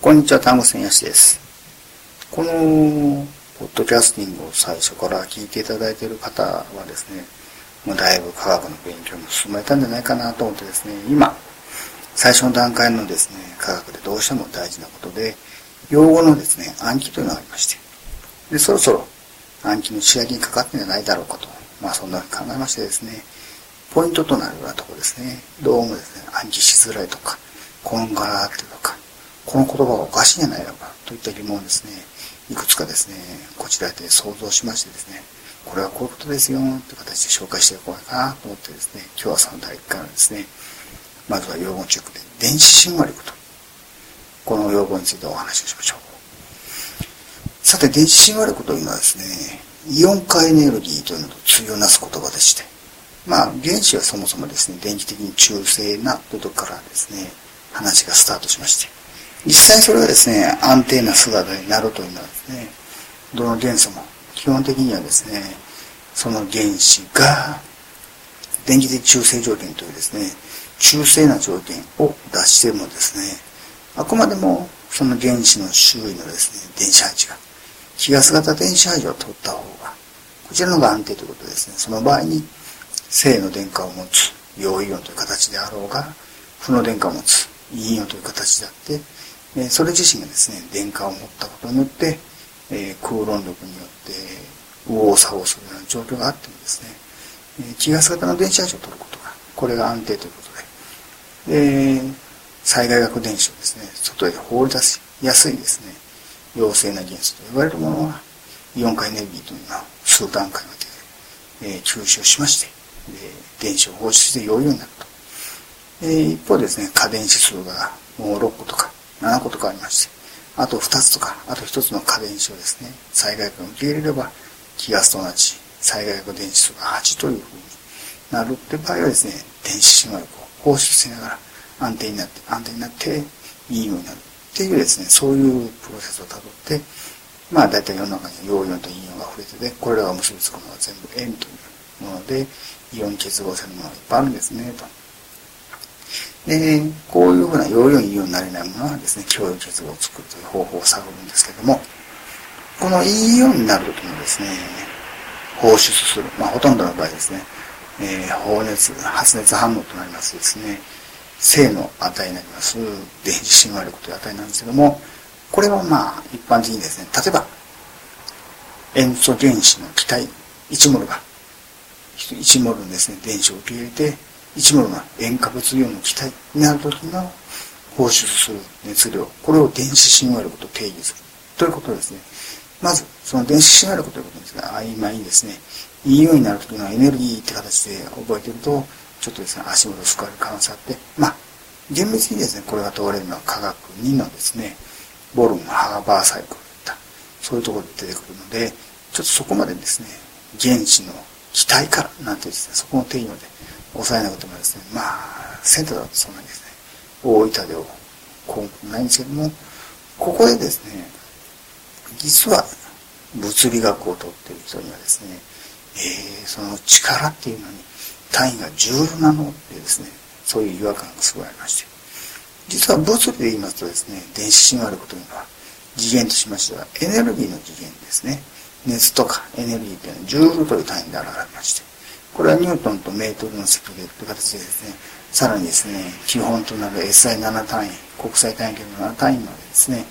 こんにちは、単語戦やしです。この、ポッドキャスティングを最初から聞いていただいている方はですね、もうだいぶ科学の勉強も進めたんじゃないかなと思ってですね、今、最初の段階のですね、科学でどうしても大事なことで、用語のですね、暗記というのがありまして、で、そろそろ暗記の仕上げにかかってんじゃないだろうかと、まあそんなふうに考えましてですね、ポイントとなるようなところですね、どうもですね、暗記しづらいとか、こんがらっていうと、この言葉がおかしいんじゃないのかといった疑問をですね、いくつかですね、こちらで想像しましてですね、これはこういうことですよという形で紹介していこうかなと思ってですね、今日はその第1回のですね、まずは用語チェックで電子シンワ力と、この用語についてお話をしましょう。さて、電子シンワ力というのはですね、イオン化エネルギーというのと対をなす言葉でして、まあ、原子はそもそもですね、電気的に中性なというとからですね、話がスタートしまして、実際それがですね、安定な姿になるというのはですね、どの元素も基本的にはですね、その原子が電気的中性条件というですね、中性な条件を出してもですね、あくまでもその原子の周囲のですね、電子配置が、気ガス型電子配置を取った方が、こちらの方が安定ということですね。その場合に、正の電荷を持つ陽イオンという形であろうが、負の電荷を持つ陰イオンという形であって、えそれ自身がですね電荷を持ったことによって、え空論力によって右往左往するような状況があってもですね、え気ガス型の電子配置を取ることがこれが安定ということで、え災害学電子をですね外へ放り出しやすいですね陽性な元素と言われるものはイオン化エネルギーというのは数段階まで、え吸収しましてで電子を放出して陽イオンになると、え一方ですね過電子数がもう6個とか7個とかありまして、あと2つとか、あと1つの過電子をですね、災害が受け入れれば、気ガスと同じ災害核電子数が8というふうになるって場合はですね、電子信号力を放出しながら安定になって、安定になっていいようになるっていうですね、そういうプロセスをたどって、まあ大体世の中に陽イオンと陰イオンが溢れてて、これらが結びつくのは全部円というもので、イオン結合線のものがいっぱいあるんですね、と。で、こういうふうな容量にイオンになれないものはですね、共有結合を作るという方法を探るんですけども、このイオンになるときにですね、放出する、まあほとんどの場合ですね、えー、放熱、発熱反応となりますですね、正の値になります電子親和力という値なんですけども、これはまあ一般的にですね、例えば塩素原子の気体1モルが1モルのですね、電子を受け入れて一部の塩化物イオンの気体になる時の放出する熱量、これを電子親和力と定義する。ということですね。まず、その電子親和力ということですが、曖昧にですね、いいようになる時のエネルギーって形で覚えてると、ちょっとですね、足元を救われる可能性あって、まあ、厳密にですね、これが問われるのは科学2のですね、ボルン、ハーバーサイクルといった、そういうところで出てくるので、ちょっとそこまでですね、原子の気体からなんてですね、そこの定義まで抑えなくてもですね、まあ、センターだとそんなにですね、大分でこうないんですけども、ここでですね、実は物理学をとっている人にはですね、えー、その力っていうのに単位が10ナノってですね、そういう違和感がすごいありまして、実は物理で言いますとですね、電子信号力というのは次元としましてはエネルギーの次元ですね。熱とかエネルギーというのはジュールという単位で表れまして、これはニュートンとメートルの積でという形でですね、さらにですね、基本となる SI7 単位、国際単位圏の7単位までですね、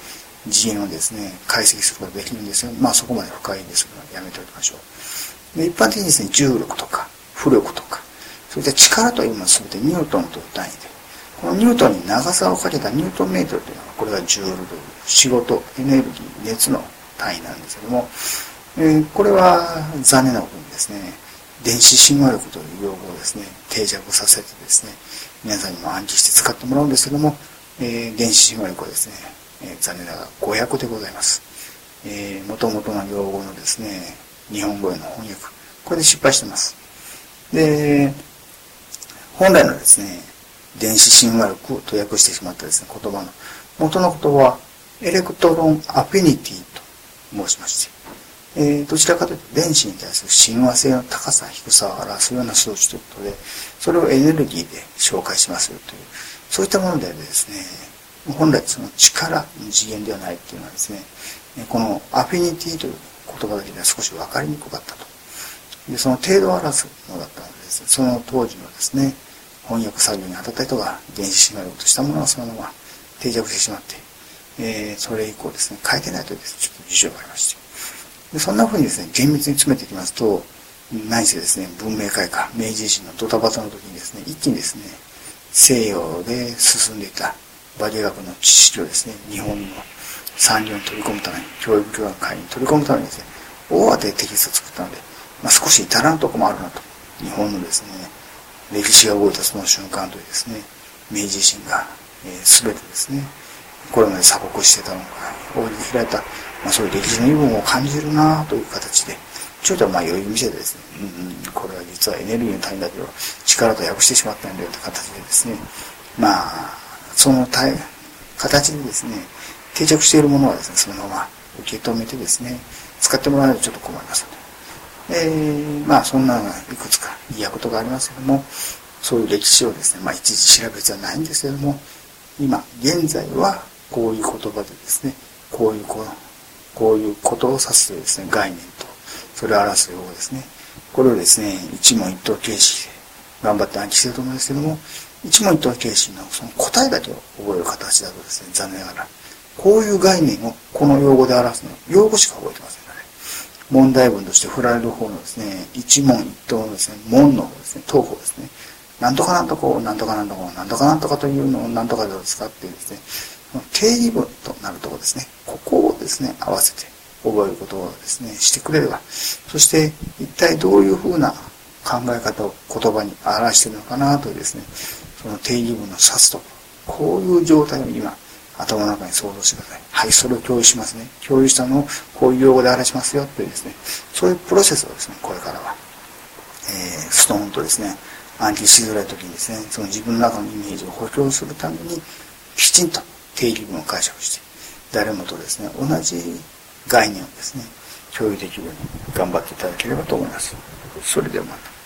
次元をですね、解析することができるんですよ。まあそこまで深いんですけど、やめておきましょう。で一般的にですね、重力とか、浮力とか、そういった力というのは全てニュートンという単位で、このニュートンに長さをかけたニュートンメートルというのは、これがジュールという仕事、エネルギー、熱の単位なんですけども、えー、これは残念なことにですね、電子親和力という用語をですね、定着させてですね、皆さんにも暗記して使ってもらうんですけども、えー、電子親和力はですね、えー、残念ながら誤訳でございます。えー、元々の用語のですね、日本語への翻訳、これで失敗してます。で、本来のですね、電子親和力と訳してしまったですね、言葉の元の言葉は、 electron affinity と申しまして、えー、どちらかというと電子に対する親和性の高さ、低さを表すような数値ということで、それをエネルギーで紹介しますよという、そういったものでですね、本来その力の次元ではないっていうのはですね、このアフィニティという言葉だけでは少し分かりにくかったと。で、その程度を表すものだったのでです、その当時のですね、翻訳作業に当たった人が原子シナリオとしたものがそのまま定着してしまって、えー、それ以降ですね、書いてないというちょっと事情がありまして。でそんな風にですね、厳密に詰めていきますと、何せですね、文明開化、明治維新のドタバタの時にですね、一気にですね、西洋で進んでいたバリア学の知識をですね、日本の産業に取り込むために、教育教育会に取り込むためにですね、大当てテキストを作ったので、まあ、少し至らんとこもあるなと。日本のですね、歴史が動いたその瞬間というですね、明治維新が、えー、全てですね、これまで鎖国してたのが、大きく開いた、まあ、そういう歴史の部分を感じるなという形で、ちょっとまあ余裕見せてですね、うんうん、これは実はエネルギーの単位だけど、力と訳してしまったんだよという形でですね、まあ、その形でですね、定着しているものはですね、そのまま受け止めてですね、使ってもらわないとちょっと困りますので。えー、まあそんないくつか嫌ことがありますけども、そういう歴史をですね、まあ一時調べじゃないんですけども、今、現在はこういう言葉でですね、こういうこ、こういうことを指すですね、概念と、それを表す用語ですね。これをですね、一問一答形式で頑張って暗記してると思うんですけども、一問一答形式のその答えだけを覚える形だとですね、残念ながら、こういう概念をこの用語で表すの、用語しか覚えてませんので、問題文として振られる方のですね、一問一答のですね、問の方ですね、答法ですね、なんとかなんとかなんとかなんとかなんとかなんとかというのをなんとかで使ってですね、定義文となるところですね、ここをですね、合わせて覚えることをですね、してくれれば、そして一体どういうふうな考え方を言葉に表しているのかなというですね、その定義文の指すとこういう状態を今、頭の中に想像してください。はい、それを共有しますね。共有したのをこういう用語で表しますよというですね、そういうプロセスをですね、これからは、えー、ストーンとですね、暗記しづらい時にですね、その自分の中のイメージを補強するために、きちんと定義文を解釈して、誰もとですね、同じ概念をですね、共有できるように頑張っていただければと思います。それではまた。